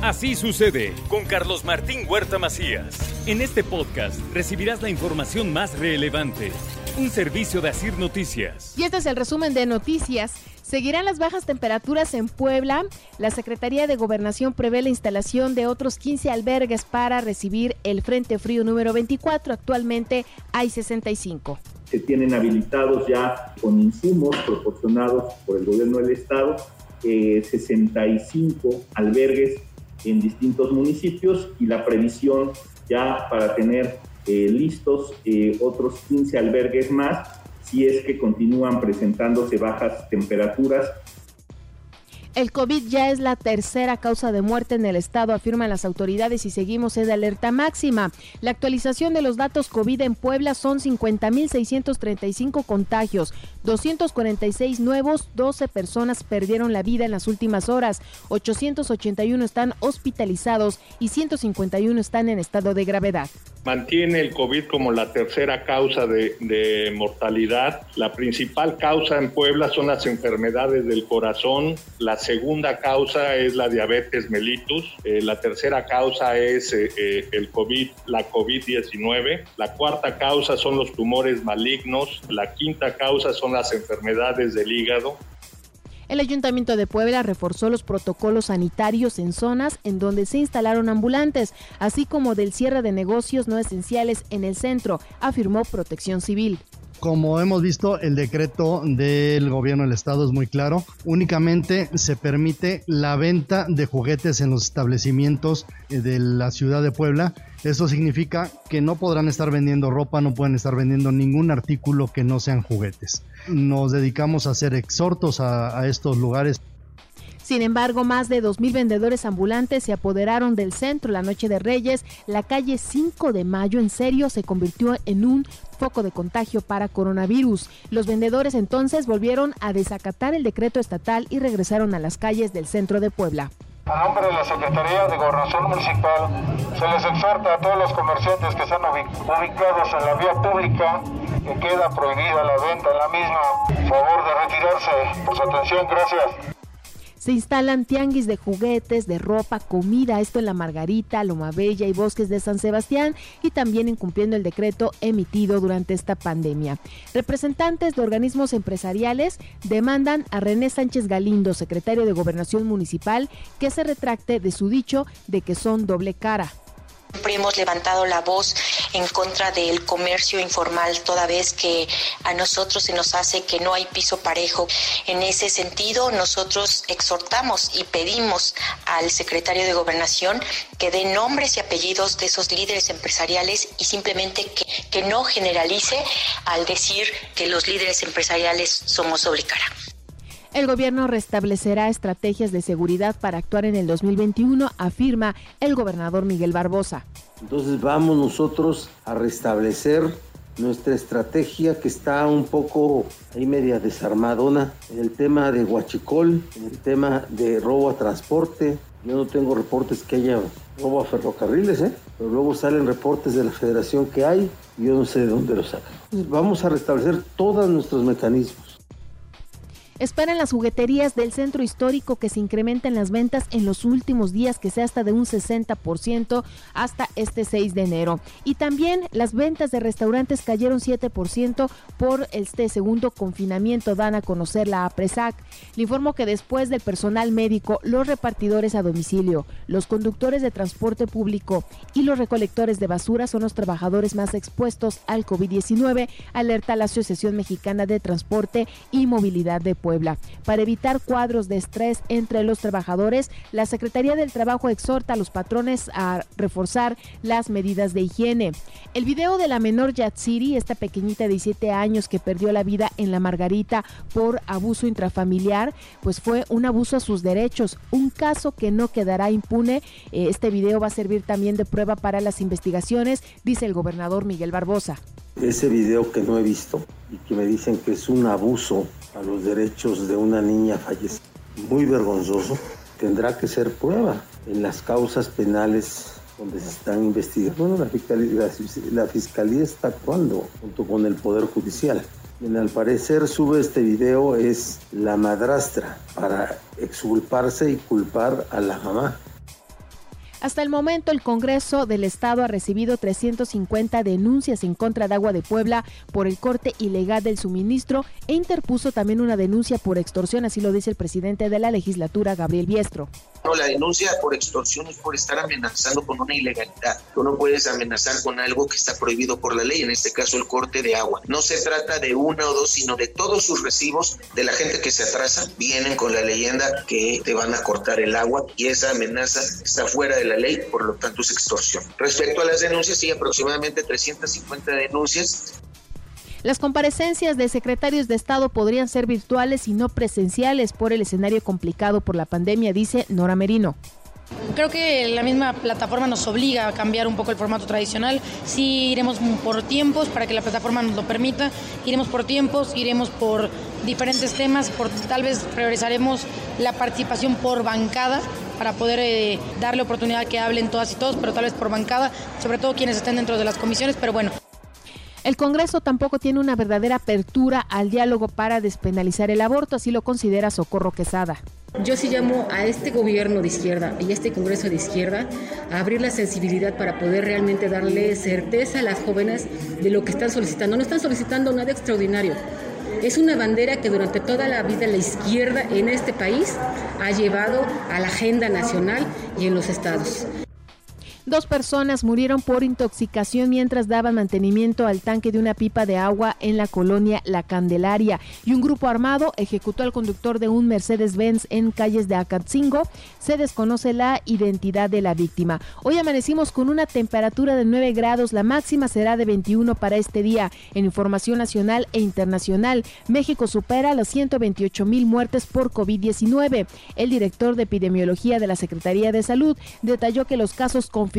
Así sucede con Carlos Martín Huerta Macías. En este podcast recibirás la información más relevante. Un servicio de Asir Noticias. Y este es el resumen de noticias. Seguirán las bajas temperaturas en Puebla. La Secretaría de Gobernación prevé la instalación de otros 15 albergues para recibir el Frente Frío número 24. Actualmente hay 65. Se tienen habilitados ya con insumos proporcionados por el gobierno del estado eh, 65 albergues en distintos municipios y la previsión ya para tener eh, listos eh, otros 15 albergues más si es que continúan presentándose bajas temperaturas el COVID ya es la tercera causa de muerte en el estado, afirman las autoridades y seguimos en alerta máxima. La actualización de los datos COVID en Puebla son 50.635 contagios, 246 nuevos, 12 personas perdieron la vida en las últimas horas, 881 están hospitalizados y 151 están en estado de gravedad. Mantiene el COVID como la tercera causa de, de mortalidad. La principal causa en Puebla son las enfermedades del corazón, las segunda causa es la diabetes mellitus, eh, la tercera causa es eh, eh, el COVID, la COVID-19, la cuarta causa son los tumores malignos, la quinta causa son las enfermedades del hígado, el Ayuntamiento de Puebla reforzó los protocolos sanitarios en zonas en donde se instalaron ambulantes, así como del cierre de negocios no esenciales en el centro, afirmó Protección Civil. Como hemos visto, el decreto del gobierno del estado es muy claro. Únicamente se permite la venta de juguetes en los establecimientos eh, de la ciudad de Puebla. Eso significa que no podrán estar vendiendo ropa, no pueden estar vendiendo ningún artículo que no sean juguetes. Nos dedicamos a hacer exhortos a, a estos lugares sin embargo, más de 2.000 vendedores ambulantes se apoderaron del centro la noche de Reyes. La calle 5 de Mayo en serio se convirtió en un foco de contagio para coronavirus. Los vendedores entonces volvieron a desacatar el decreto estatal y regresaron a las calles del centro de Puebla. A nombre de la Secretaría de Gobernación Municipal, se les exhorta a todos los comerciantes que están ubicados en la vía pública que queda prohibida la venta en la misma. Favor de retirarse. Por su atención, gracias. Se instalan tianguis de juguetes, de ropa, comida, esto en La Margarita, Loma Bella y Bosques de San Sebastián y también incumpliendo el decreto emitido durante esta pandemia. Representantes de organismos empresariales demandan a René Sánchez Galindo, secretario de Gobernación Municipal, que se retracte de su dicho de que son doble cara. Siempre hemos levantado la voz en contra del comercio informal, toda vez que a nosotros se nos hace que no hay piso parejo. En ese sentido, nosotros exhortamos y pedimos al secretario de Gobernación que dé nombres y apellidos de esos líderes empresariales y simplemente que, que no generalice al decir que los líderes empresariales somos doble cara. El gobierno restablecerá estrategias de seguridad para actuar en el 2021, afirma el gobernador Miguel Barbosa. Entonces vamos nosotros a restablecer nuestra estrategia que está un poco ahí media desarmadona en el tema de Huachicol, en el tema de robo a transporte. Yo no tengo reportes que haya robo a ferrocarriles, ¿eh? pero luego salen reportes de la federación que hay y yo no sé de dónde los sacan. vamos a restablecer todos nuestros mecanismos Esperan las jugueterías del centro histórico que se incrementen las ventas en los últimos días, que sea hasta de un 60% hasta este 6 de enero. Y también las ventas de restaurantes cayeron 7% por este segundo confinamiento, dan a conocer la APRESAC. Le informo que después del personal médico, los repartidores a domicilio, los conductores de transporte público y los recolectores de basura son los trabajadores más expuestos al COVID-19, alerta la Asociación Mexicana de Transporte y Movilidad de Puebla. Puebla. Para evitar cuadros de estrés entre los trabajadores, la Secretaría del Trabajo exhorta a los patrones a reforzar las medidas de higiene. El video de la menor Yatsiri, esta pequeñita de 17 años que perdió la vida en la Margarita por abuso intrafamiliar, pues fue un abuso a sus derechos, un caso que no quedará impune. Eh, este video va a servir también de prueba para las investigaciones, dice el gobernador Miguel Barbosa. Ese video que no he visto y que me dicen que es un abuso a los derechos de una niña fallecida. Muy vergonzoso. Tendrá que ser prueba en las causas penales donde se están investigando. Bueno, la fiscalía, la, fiscalía está actuando junto con el Poder Judicial. Quien al parecer sube este video es la madrastra para exculparse y culpar a la mamá. Hasta el momento, el Congreso del Estado ha recibido 350 denuncias en contra de Agua de Puebla por el corte ilegal del suministro e interpuso también una denuncia por extorsión, así lo dice el presidente de la legislatura, Gabriel Biestro. No, la denuncia por extorsión es por estar amenazando con una ilegalidad. Tú no puedes amenazar con algo que está prohibido por la ley, en este caso el corte de agua. No se trata de una o dos, sino de todos sus recibos de la gente que se atrasa, vienen con la leyenda que te van a cortar el agua y esa amenaza está fuera de la ley, por lo tanto es extorsión. Respecto a las denuncias, sí, aproximadamente 350 denuncias las comparecencias de secretarios de Estado podrían ser virtuales y no presenciales por el escenario complicado por la pandemia, dice Nora Merino. Creo que la misma plataforma nos obliga a cambiar un poco el formato tradicional. Sí iremos por tiempos para que la plataforma nos lo permita. Iremos por tiempos, iremos por diferentes temas, por tal vez priorizaremos la participación por bancada para poder eh, darle oportunidad que hablen todas y todos, pero tal vez por bancada, sobre todo quienes estén dentro de las comisiones, pero bueno. El Congreso tampoco tiene una verdadera apertura al diálogo para despenalizar el aborto, así lo considera Socorro Quesada. Yo sí llamo a este gobierno de izquierda y a este Congreso de izquierda a abrir la sensibilidad para poder realmente darle certeza a las jóvenes de lo que están solicitando. No están solicitando nada extraordinario. Es una bandera que durante toda la vida la izquierda en este país ha llevado a la agenda nacional y en los estados. Dos personas murieron por intoxicación mientras daban mantenimiento al tanque de una pipa de agua en la colonia La Candelaria y un grupo armado ejecutó al conductor de un Mercedes-Benz en calles de Acatzingo. Se desconoce la identidad de la víctima. Hoy amanecimos con una temperatura de 9 grados, la máxima será de 21 para este día. En información nacional e internacional, México supera las 128 mil muertes por COVID-19. El director de epidemiología de la Secretaría de Salud detalló que los casos confirmados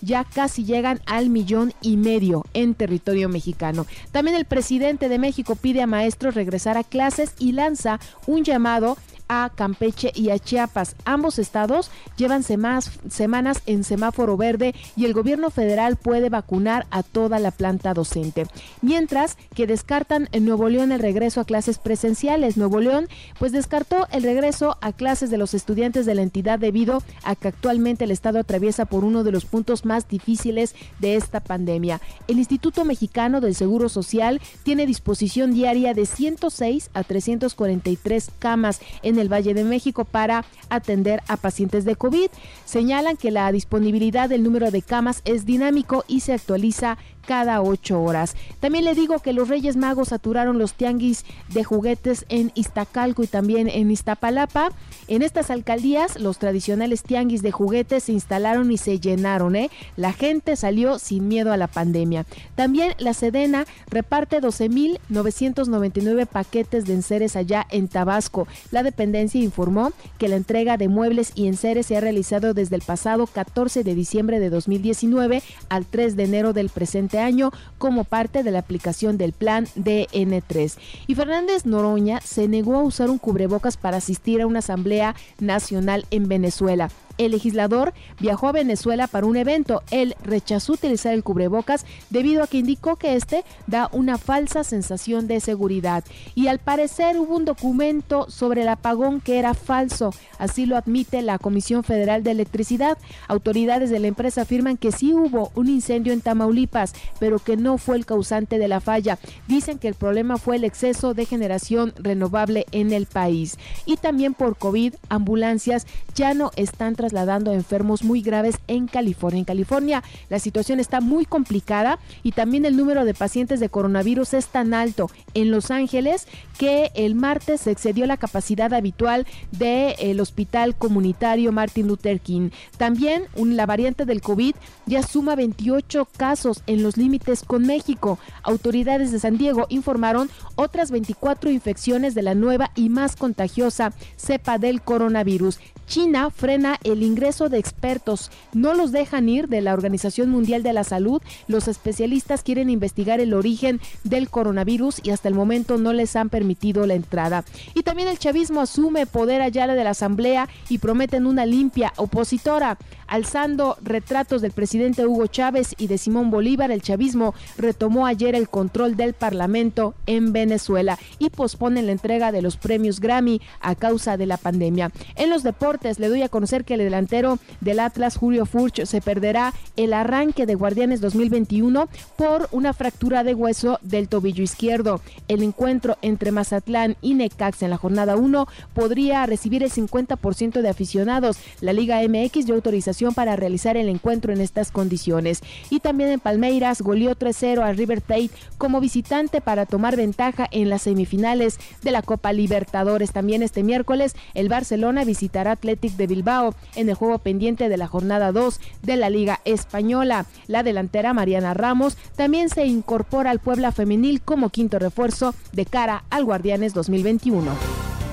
ya casi llegan al millón y medio en territorio mexicano. También el presidente de México pide a maestros regresar a clases y lanza un llamado a Campeche y a Chiapas. Ambos estados llevan semanas en semáforo verde y el gobierno federal puede vacunar a toda la planta docente. Mientras que descartan en Nuevo León el regreso a clases presenciales. Nuevo León pues descartó el regreso a clases de los estudiantes de la entidad debido a que actualmente el estado atraviesa por uno de los puntos más difíciles de esta pandemia. El Instituto Mexicano del Seguro Social tiene disposición diaria de 106 a 343 camas en el Valle de México para atender a pacientes de COVID. Señalan que la disponibilidad del número de camas es dinámico y se actualiza cada ocho horas. También le digo que los Reyes Magos saturaron los tianguis de juguetes en Iztacalco y también en Iztapalapa. En estas alcaldías, los tradicionales tianguis de juguetes se instalaron y se llenaron. ¿eh? La gente salió sin miedo a la pandemia. También la Sedena reparte 12.999 paquetes de enseres allá en Tabasco. La dependencia informó que la entrega de muebles y enseres se ha realizado desde el pasado 14 de diciembre de 2019 al 3 de enero del presente año como parte de la aplicación del plan DN3. Y Fernández Noroña se negó a usar un cubrebocas para asistir a una asamblea nacional en Venezuela el legislador viajó a Venezuela para un evento. Él rechazó utilizar el cubrebocas debido a que indicó que este da una falsa sensación de seguridad. Y al parecer hubo un documento sobre el apagón que era falso. Así lo admite la Comisión Federal de Electricidad. Autoridades de la empresa afirman que sí hubo un incendio en Tamaulipas, pero que no fue el causante de la falla. Dicen que el problema fue el exceso de generación renovable en el país. Y también por COVID, ambulancias ya no están trasladando a enfermos muy graves en California. En California la situación está muy complicada y también el número de pacientes de coronavirus es tan alto en Los Ángeles que el martes se excedió la capacidad habitual del hospital comunitario Martin Luther King. También la variante del COVID ya suma 28 casos en los límites con México. Autoridades de San Diego informaron otras 24 infecciones de la nueva y más contagiosa cepa del coronavirus. China frena el ingreso de expertos, no los dejan ir de la Organización Mundial de la Salud. Los especialistas quieren investigar el origen del coronavirus y hasta el momento no les han permitido la entrada. Y también el chavismo asume poder allá de la Asamblea y prometen una limpia opositora. Alzando retratos del presidente Hugo Chávez y de Simón Bolívar, el chavismo retomó ayer el control del Parlamento en Venezuela y posponen la entrega de los premios Grammy a causa de la pandemia. En los deportes, le doy a conocer que el delantero del Atlas, Julio Furch, se perderá el arranque de Guardianes 2021 por una fractura de hueso del tobillo izquierdo. El encuentro entre Mazatlán y Necax en la jornada 1 podría recibir el 50% de aficionados. La Liga MX dio autorización para realizar el encuentro en estas condiciones. Y también en Palmeiras goleó 3-0 a River Plate como visitante para tomar ventaja en las semifinales de la Copa Libertadores. También este miércoles el Barcelona visitará Athletic de Bilbao en el juego pendiente de la jornada 2 de la Liga Española. La delantera Mariana Ramos también se incorpora al Puebla Femenil como quinto refuerzo de cara al Guardianes 2021.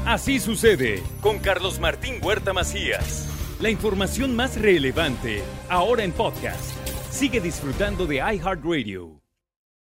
Así sucede con Carlos Martín Huerta Macías. La información más relevante ahora en podcast. Sigue disfrutando de iHeartRadio.